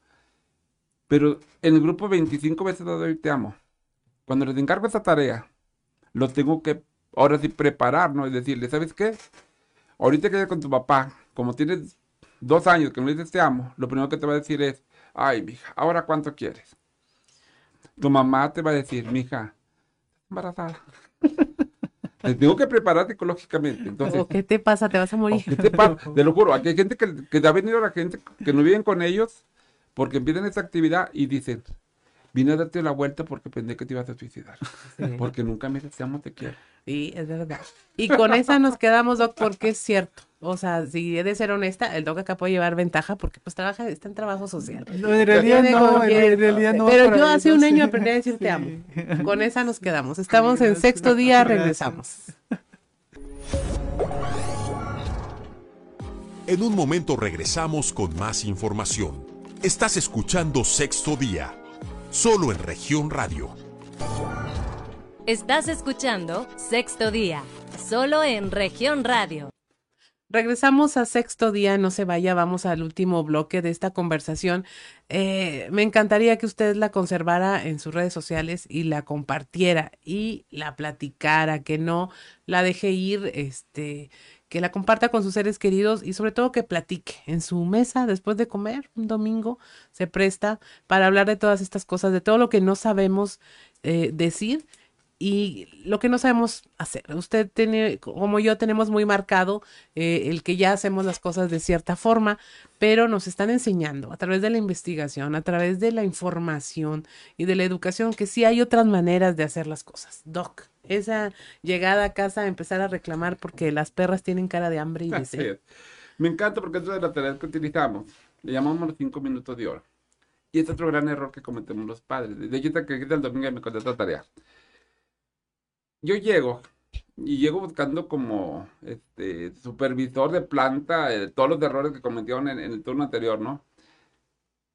Pero en el grupo 25 veces le doy te amo. Cuando les encargo esa tarea, lo tengo que ahora sí preparar, ¿no? Y decirle, ¿sabes qué? Ahorita que con tu papá, como tienes dos años que no le dices te amo, lo primero que te va a decir es, ay, mija, ¿ahora cuánto quieres? Tu mamá te va a decir, mija, embarazada. Te tengo que preparar psicológicamente. Entonces, ¿O qué te pasa? ¿Te vas a morir? ¿qué te pasa? Te lo juro, aquí hay gente que, que ha venido la gente que no viven con ellos porque empiezan esta actividad y dicen, vine a darte la vuelta porque pensé que te ibas a suicidar. Sí. Porque nunca me decíamos te quiero. Sí, es verdad. Y con esa nos quedamos, Doc, porque es cierto. O sea, si he de ser honesta, el Doc acá puede llevar ventaja porque pues trabaja, está en trabajo social. No, en realidad no, en, realidad no. Pero yo hace un año aprendí a decir te amo. Con esa nos quedamos. Estamos en sexto día, regresamos. En un momento regresamos con más información. Estás escuchando Sexto Día, solo en región radio. Estás escuchando Sexto Día, solo en región radio. Regresamos a sexto día, no se vaya, vamos al último bloque de esta conversación. Eh, me encantaría que usted la conservara en sus redes sociales y la compartiera y la platicara, que no la deje ir, este, que la comparta con sus seres queridos y sobre todo que platique en su mesa después de comer un domingo, se presta para hablar de todas estas cosas, de todo lo que no sabemos eh, decir y lo que no sabemos hacer. Usted tiene, como yo, tenemos muy marcado eh, el que ya hacemos las cosas de cierta forma, pero nos están enseñando a través de la investigación, a través de la información y de la educación que sí hay otras maneras de hacer las cosas. Doc, esa llegada a casa, empezar a reclamar porque las perras tienen cara de hambre y de Así sed. es. Me encanta porque eso de la tarea que utilizamos, le llamamos los cinco minutos de oro. Y es otro gran error que cometemos los padres. De hecho, que el domingo y me conté esta tarea. Yo llego y llego buscando como este supervisor de planta eh, todos los errores que cometieron en, en el turno anterior, ¿no?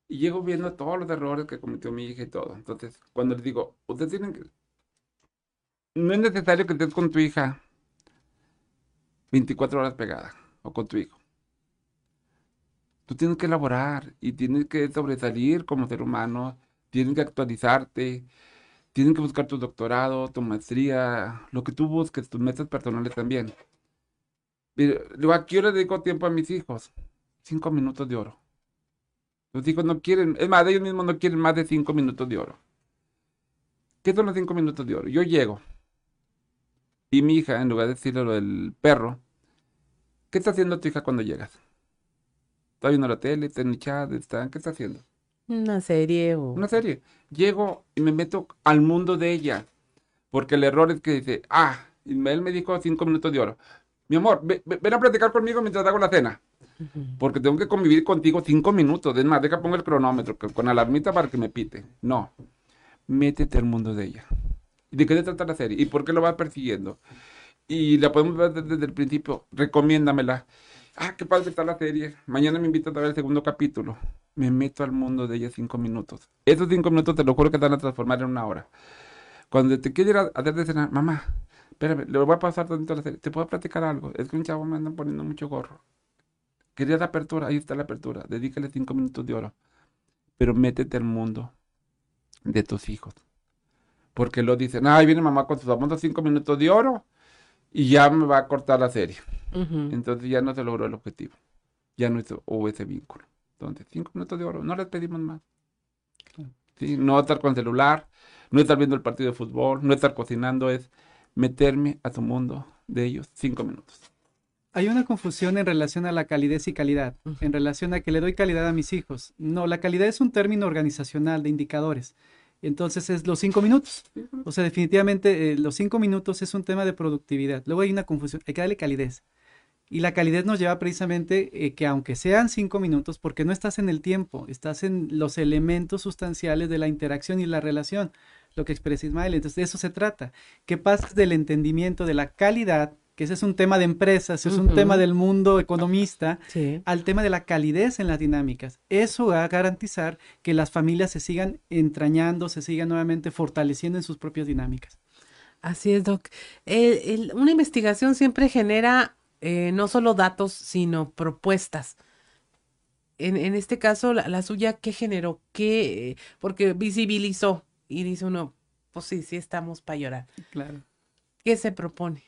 Y llego viendo todos los errores que cometió mi hija y todo. Entonces, cuando les digo, ustedes tienen que... No es necesario que estés con tu hija 24 horas pegada o con tu hijo. Tú tienes que elaborar y tienes que sobresalir como ser humano, tienes que actualizarte, tienes que buscar tu doctorado, tu maestría, lo que tú busques, tus metas personales también. Pero, digo, ¿a qué hora dedico tiempo a mis hijos? Cinco minutos de oro. Los hijos no quieren, es más, ellos mismos no quieren más de cinco minutos de oro. ¿Qué son los cinco minutos de oro? Yo llego y mi hija, en lugar de decirle lo del perro, ¿qué está haciendo tu hija cuando llegas? ¿Está viendo la tele? ¿Está en el chat? ¿Está... ¿Qué está haciendo? Una serie o... Una serie. Llego y me meto al mundo de ella. Porque el error es que dice, ah, Ismael me dijo cinco minutos de oro. Mi amor, ve- ve- ven a platicar conmigo mientras hago la cena. Porque tengo que convivir contigo cinco minutos. Es más, deja pongo el cronómetro con alarmita para que me pite. No. Métete al mundo de ella. ¿Y de qué se trata la serie? ¿Y por qué lo va persiguiendo? Y la podemos ver desde, el principio. Recomiéndamela. Ah, qué padre está la serie. Mañana me invitas a ver el segundo capítulo. Me meto al mundo de ella cinco minutos. Esos cinco minutos te lo juro que te van a transformar en una hora. Cuando te a hacer de cenar, mamá, espérame, le voy a pasar tantito la serie. ¿Te puedo platicar algo? Es que un chavo me anda poniendo mucho gorro. Quería la apertura, ahí está la apertura. Dedícale cinco minutos de oro. Pero métete al mundo de tus hijos. Porque lo dicen, ay, viene mamá con sus famosos cinco minutos de oro y ya me va a cortar la serie. Ujú. Entonces ya no se logró el objetivo. Ya no hizo- hubo ese vínculo. Entonces, cinco minutos de oro, no les pedimos más. Sí, no estar con celular, no estar viendo el partido de fútbol, no estar cocinando, es meterme a su mundo de ellos cinco minutos. Hay una confusión en relación a la calidez y calidad, en relación a que le doy calidad a mis hijos. No, la calidad es un término organizacional de indicadores. Entonces es los cinco minutos. O sea, definitivamente eh, los cinco minutos es un tema de productividad. Luego hay una confusión, hay que darle calidez. Y la calidez nos lleva precisamente eh, que aunque sean cinco minutos, porque no estás en el tiempo, estás en los elementos sustanciales de la interacción y la relación, lo que expresa Ismael. Entonces de eso se trata, que pases del entendimiento de la calidad, que ese es un tema de empresas, es un tema del mundo economista, Sí. al tema de la calidez en las dinámicas. Eso va a garantizar que las familias se sigan entrañando, se sigan nuevamente fortaleciendo en sus propias dinámicas. Así es, Doc. El- el- una investigación siempre genera eh, no solo datos, sino propuestas. En, en este caso, la, la suya, ¿qué generó? ¿Qué? Porque visibilizó y dice uno, pues sí, sí estamos para llorar. Claro. ¿Qué se propone?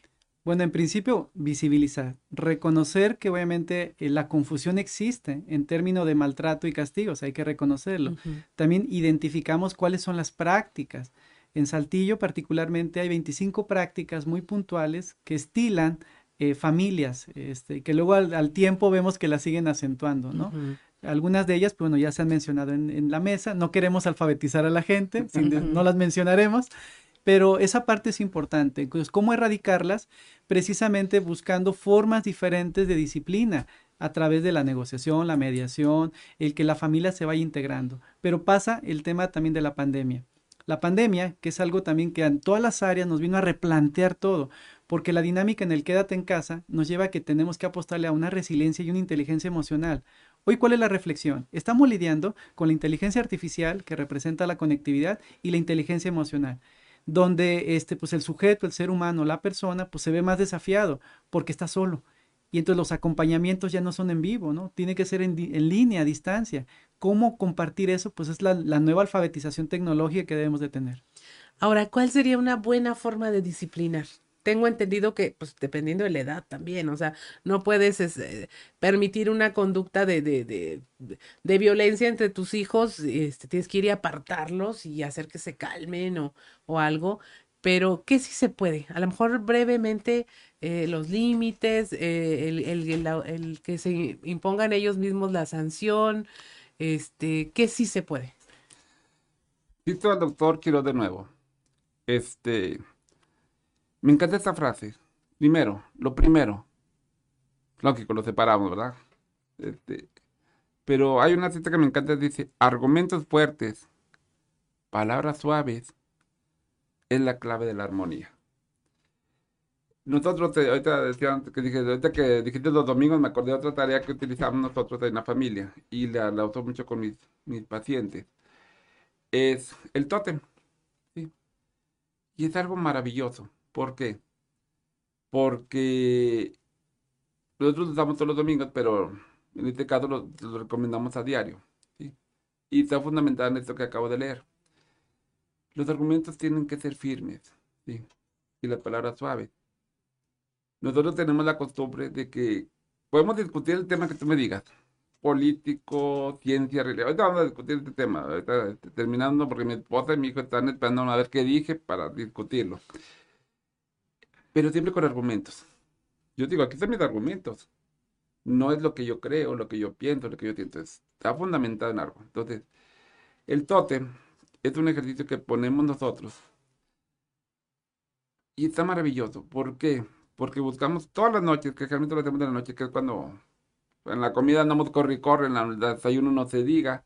Bueno, en principio, visibilizar, reconocer que obviamente eh, la confusión existe en términos de maltrato y castigos, hay que reconocerlo. También identificamos cuáles son las prácticas. En Saltillo particularmente hay 25 prácticas muy puntuales que estilan eh, familias, este, que luego al, al tiempo vemos que las siguen acentuando, ¿no? Algunas de ellas, pues, bueno, ya se han mencionado en, en la mesa. No queremos alfabetizar a la gente, sin no las mencionaremos, pero esa parte es importante. Entonces, ¿cómo erradicarlas? Precisamente buscando formas diferentes de disciplina a través de la negociación, la mediación, el que la familia se vaya integrando. Pero pasa el tema también de la pandemia. La pandemia, que es algo también que en todas las áreas nos vino a replantear todo, porque la dinámica en el quédate en casa nos lleva a que tenemos que apostarle a una resiliencia y una inteligencia emocional. Hoy, ¿cuál es la reflexión? Estamos lidiando con la inteligencia artificial que representa la conectividad y la inteligencia emocional, donde este, pues el sujeto, el ser humano, la persona, pues se ve más desafiado porque está solo. Y entonces los acompañamientos ya no son en vivo, ¿no? Tiene que ser en, en línea, a distancia. ¿Cómo compartir eso? Pues es la, la nueva alfabetización tecnológica que debemos de tener. Ahora, ¿cuál sería una buena forma de disciplinar? Tengo entendido que, pues, dependiendo de la edad también, o sea, no puedes es, eh, permitir una conducta de, de, de, violencia entre tus hijos, este, tienes que ir y apartarlos y hacer que se calmen o, o algo, pero ¿qué sí se puede? A lo mejor brevemente eh, los límites, eh, el, el, el, que se impongan ellos mismos la sanción, este, ¿qué sí se puede? Cito al doctor Quiroz de nuevo. Este, me encanta esta frase. Primero, lo primero. Lógico, lo separamos, ¿verdad? Este, pero hay una cita que me encanta, dice, argumentos fuertes, palabras suaves, es la clave de la armonía. Nosotros, te- ahorita decía que dije, que dijiste los domingos, me acordé de otra tarea que utilizamos nosotros en la familia y la, la uso mucho con mis, mis pacientes. Es el tótem. ¿sí? Y es algo maravilloso. ¿Por qué? Porque nosotros lo usamos todos los domingos, pero en este caso lo, lo recomendamos a diario. ¿sí? Y está fundamental en esto que acabo de leer. Los argumentos tienen que ser firmes ¿sí? y las palabras suaves. Nosotros tenemos la costumbre de que podemos discutir el tema que tú me digas. Político, ciencia, religión. Ahorita vamos a discutir este tema. Ahorita este, terminando porque mi esposa y mi hijo están esperando a ver qué dije para discutirlo. Pero siempre con argumentos. Yo digo, aquí están mis argumentos. No es lo que yo creo, lo que yo pienso, lo que yo siento. Está fundamentado en algo. Entonces, el tótem es un ejercicio que ponemos nosotros. Y está maravilloso. ¿Por qué? Porque buscamos todas las noches, que generalmente lo hacemos de la noche, que es cuando en la comida andamos corre y corre, en el desayuno no se diga.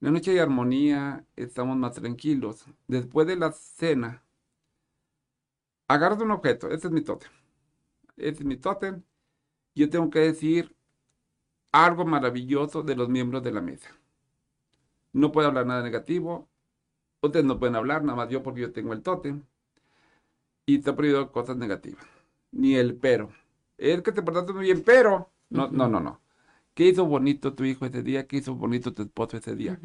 En la noche hay armonía, estamos más tranquilos. Después de la cena, agarras un objeto, ese es mi tótem. Ese es mi tótem. Yo tengo que decir algo maravilloso de los miembros de la mesa. No puedo hablar nada negativo. Ustedes no pueden hablar, nada más yo porque yo tengo el tótem. Y te ha prohibido cosas negativas. Ni el pero. Es que te portaste muy bien, pero. No, no, no, no. ¿Qué hizo bonito tu hijo ese día? ¿Qué hizo bonito tu esposo ese día?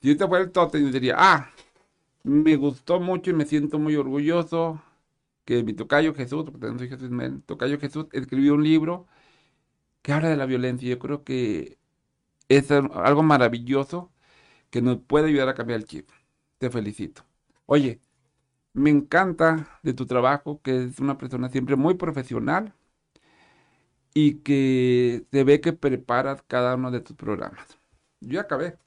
Si yo te fuera el tótem, yo diría, ah, me gustó mucho y me siento muy orgulloso que mi tocayo Jesús, porque también soy Jesús Ismael, tocayo Jesús escribió un libro que habla de la violencia. Yo creo que es al- algo maravilloso que nos puede ayudar a cambiar el chip. Te felicito. Oye, me encanta de tu trabajo, que es una persona siempre muy profesional y que se ve que preparas cada uno de tus programas. Yo acabé.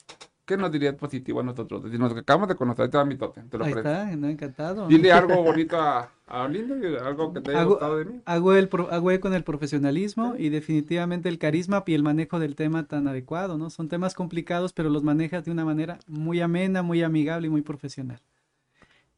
¿Qué nos dirías positivo a nosotros? Si nos acabamos de conocer, te va mi tótem, te lo Ahí está, ¿no? encantado. Dile algo bonito a, algo que te haya Hago- gustado de mí. Hago el hago profesionalismo y definitivamente el carisma y el manejo del tema tan adecuado, ¿no? Son temas complicados, pero los manejas de una manera muy amena, muy amigable y muy profesional.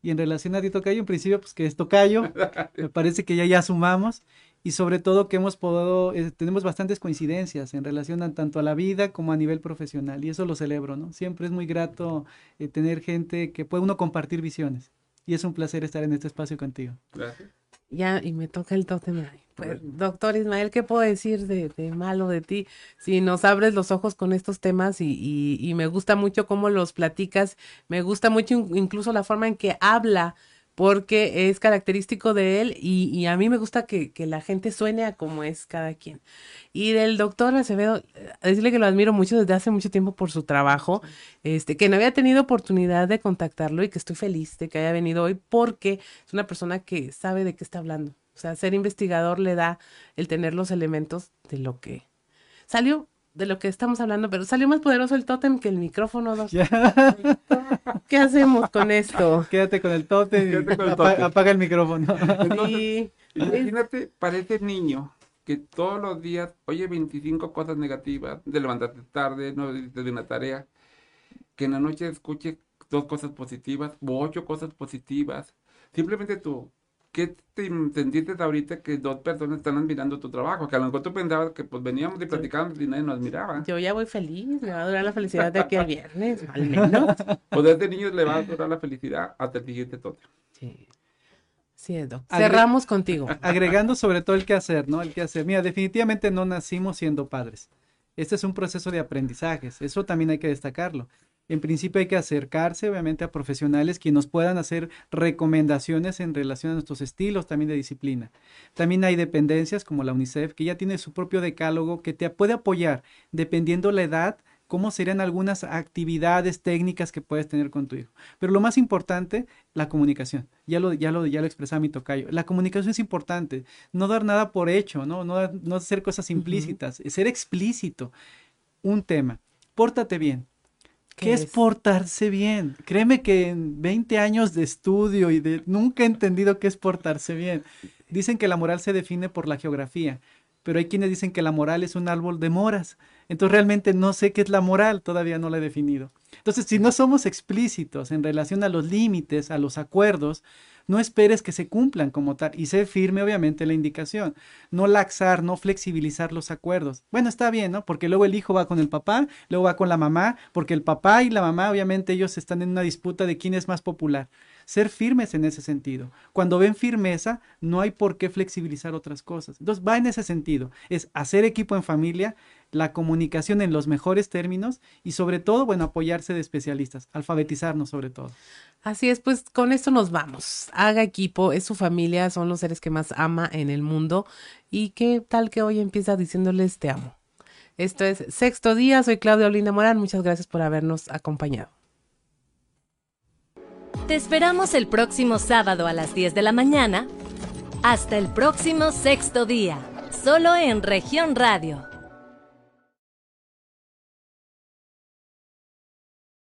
Y en relación a ti, Tocayo, en principio, pues que es Tocayo, me parece que ya ya sumamos y sobre todo que hemos podido, eh, tenemos bastantes coincidencias en relación a, tanto a la vida como a nivel profesional y eso lo celebro, ¿no? Siempre es muy grato eh, tener gente que puede uno compartir visiones. Y es un placer estar en este espacio contigo. Gracias. Ya, y me toca el tótem. Pues, doctor Ismael, ¿qué puedo decir de, de, malo de ti? Si nos abres los ojos con estos temas y, y, y me gusta mucho cómo los platicas, me gusta mucho incluso la forma en que habla porque es característico de él y, a mí me gusta que, la gente suene a como es cada quien. Y del doctor Acevedo, decirle que lo admiro mucho desde hace mucho tiempo por su trabajo, este, que no había tenido oportunidad de contactarlo y que estoy feliz de que haya venido hoy porque es una persona que sabe de qué está hablando. O sea, ser investigador le da el tener los elementos de lo que salió de lo que estamos hablando, pero salió más poderoso el tótem que el micrófono. Dos. ¿Qué hacemos con esto? Quédate con el tótem y con el apaga, apaga, el micrófono. Entonces, imagínate, parece niño que todos los días oye 25 cosas negativas, de levantarte tarde, no de una tarea, que en la noche escuche dos cosas positivas o ocho cosas positivas. Simplemente tú ¿qué te sentiste ahorita que dos personas están admirando tu trabajo? Que a lo mejor tú pensabas que pues veníamos y platicábamos y nadie nos admiraba. Yo ya voy feliz, me va a durar la felicidad de aquí al viernes, al menos. Pues a este niño le va a durar la felicidad hasta el siguiente tote. Sí. Sí, Doc. Cerramos Agre contigo. Agregando sobre todo el qué hacer, ¿no? El qué hacer. Mira, definitivamente no nacimos siendo padres. Este es un proceso de aprendizajes. Eso también hay que destacarlo en principio hay que acercarse obviamente a profesionales que nos puedan hacer recomendaciones en relación a nuestros estilos también de disciplina. También hay dependencias como la UNICEF que ya tiene su propio decálogo que te puede apoyar dependiendo la edad cómo serían algunas actividades técnicas que puedes tener con tu hijo. Pero lo más importante, la comunicación. Ya lo, ya lo, ya lo expresaba mi tocayo. La comunicación es importante. No dar nada por hecho, no, no, no hacer cosas implícitas, uh -huh. ser explícito. Un tema. Pórtate bien ¿Qué, ¿Qué es? es? portarse bien? Créeme que en 20 años de estudio y de nunca he entendido qué es portarse bien. Dicen que la moral se define por la geografía, pero hay quienes dicen que la moral es un árbol de moras. Entonces realmente no sé qué es la moral, todavía no la he definido. Entonces, si no somos explícitos en relación a los límites, a los acuerdos, no esperes que se cumplan como tal y sé firme obviamente la indicación. No laxar, no flexibilizar los acuerdos. Bueno, está bien, ¿no? Porque luego el hijo va con el papá, luego va con la mamá, porque el papá y la mamá obviamente ellos están en una disputa de quién es más popular. Ser firmes en ese sentido. Cuando ven firmeza, no hay por qué flexibilizar otras cosas. Entonces va en ese sentido. Es hacer equipo en familia, la comunicación en los mejores términos y sobre todo, bueno, apoyarse de especialistas, alfabetizarnos sobre todo. Así es, pues con esto nos vamos. Haga equipo, es su familia, son los seres que más ama en el mundo. Y qué tal que hoy empieza diciéndoles te amo. Esto es Sexto Día, soy Claudia Olinda Morán, muchas gracias por habernos acompañado. Te esperamos el próximo sábado a las 10 de la mañana. Hasta el próximo Sexto Día, solo en región radio